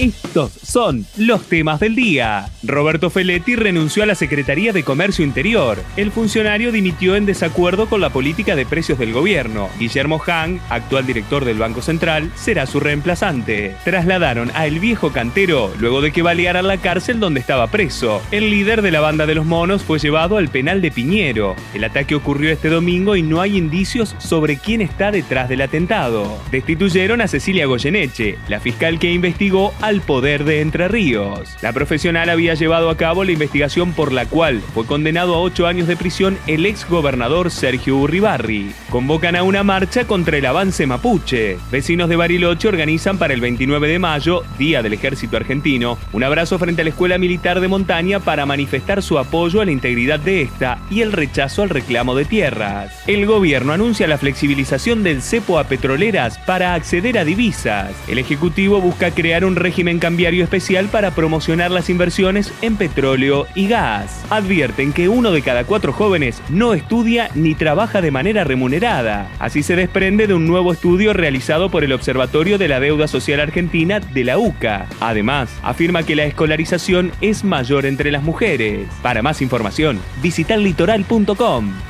Estos son los temas del día. Roberto Feletti renunció a la Secretaría de Comercio Interior. El funcionario dimitió en desacuerdo con la política de precios del gobierno. Guillermo Hang, actual director del Banco Central, será su reemplazante. Trasladaron a El Viejo Cantero luego de que balearan la cárcel donde estaba preso. El líder de la banda de los monos fue llevado al penal de Piñero. El ataque ocurrió este domingo y no hay indicios sobre quién está detrás del atentado. Destituyeron a Cecilia Goyeneche, la fiscal que investigó al poder Entre Ríos. La profesional había llevado a cabo la investigación por la cual fue condenado a ocho años de prisión el ex gobernador Sergio Urribarri. Convocan a una marcha contra el avance mapuche. Vecinos de Bariloche organizan para el 29 de mayo, Día del Ejército Argentino, un abrazo frente a la Escuela Militar de Montaña para manifestar su apoyo a la integridad de esta y el rechazo al reclamo de tierras. El gobierno anuncia la flexibilización del cepo a petroleras para acceder a divisas. El Ejecutivo busca crear un régimen cambiario especial para promocionar las inversiones en petróleo y gas. Advierten que uno de cada cuatro jóvenes no estudia ni trabaja de manera remunerada. Así se desprende de un nuevo estudio realizado por el Observatorio de la Deuda Social Argentina de la UCA. Además, afirma que la escolarización es mayor entre las mujeres. Para más información, visita litoral.com.